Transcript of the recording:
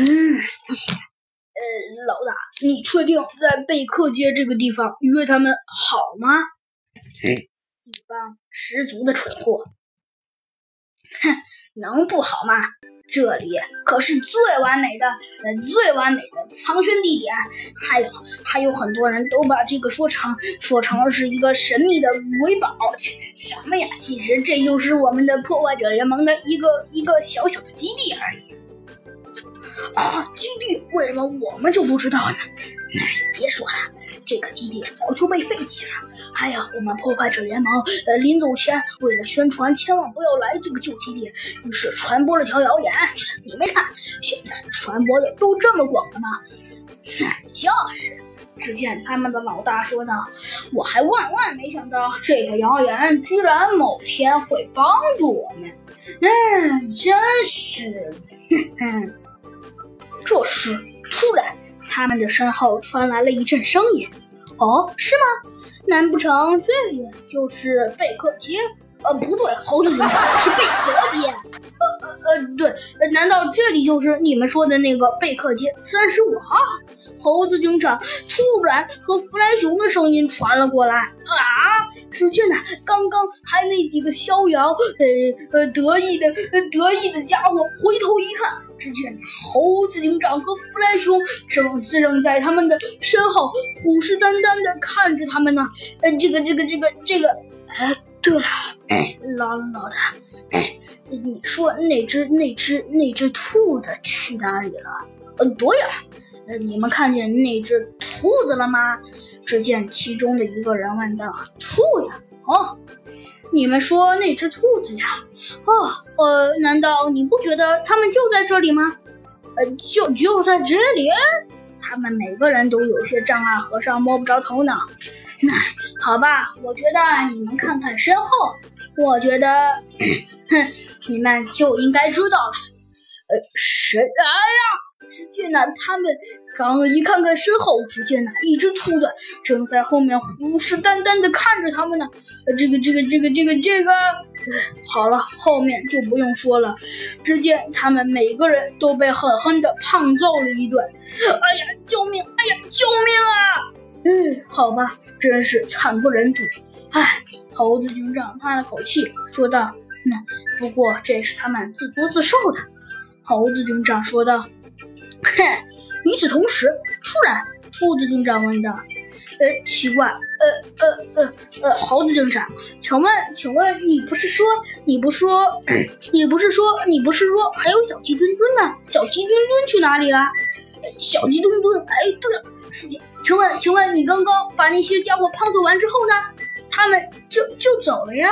嗯，呃，老大，你确定在贝克街这个地方约他们好吗？一帮十足的蠢货！哼，能不好吗？这里可是最完美的、呃最完美的藏身地点，还有还有很多人都把这个说成说成了是一个神秘的瑰宝。切什么呀？其实这就是我们的破坏者联盟的一个一个小小的基地而已。啊，基地为什么我们就不知道呢？别说了，这个基地早就被废弃了。还有，我们破坏者联盟呃临走前为了宣传千万不要来这个旧基地，于是传播了条谣言。你没看，现在传播的都这么广了吗？就是，只见他们的老大说道：“我还万万没想到，这个谣言居然某天会帮助我们。嗯，真是，哼哼。”这时，突然，他们的身后传来了一阵声音。哦，是吗？难不成这里就是贝克街？呃，不对，猴子警长是贝壳街。呃呃呃，对，难道这里就是你们说的那个贝克街三十五号？猴子警长突然和弗莱熊的声音传了过来。啊！只见呢，刚刚还那几个逍遥、呃呃得意的、得意的家伙，回头一看，只见猴子警长和弗莱熊正正在他们的身后虎视眈眈地看着他们呢。呃，这个、这个、这个、这个……哎，对了，老老大，你说那只、那只、那只兔子去哪里了？呃，对呀。呃，你们看见那只兔子了吗？只见其中的一个人问道：“兔子？哦，你们说那只兔子呀？哦，呃，难道你不觉得他们就在这里吗？呃，就就在这里？他们每个人都有些障碍和尚摸不着头脑。那好吧，我觉得你们看看身后，我觉得，哼，你们就应该知道了。呃，谁？哎呀！”是去呢，他们刚一看看身后，只见呢，一只兔子正在后面虎视眈眈地看着他们呢。这个、这个、这个、这个、这个，好了，后面就不用说了。只见他们每个人都被狠狠地胖揍了一顿。哎呀，救命！哎呀，救命啊！嗯，好吧，真是惨不忍睹。唉，猴子警长叹了口气，说道：“那不过这是他们自作自受的。”猴子警长说道。哼！与此同时，突然，兔子警长问道：“呃，奇怪，呃呃呃呃，猴子警长，请问，请问你不是说，你不说，你不是说，你不是说还有小鸡墩墩吗？小鸡墩墩去哪里了？小鸡墩墩，哎，对了，师姐，请问，请问你刚刚把那些家伙胖揍完之后呢？他们就就走了呀？”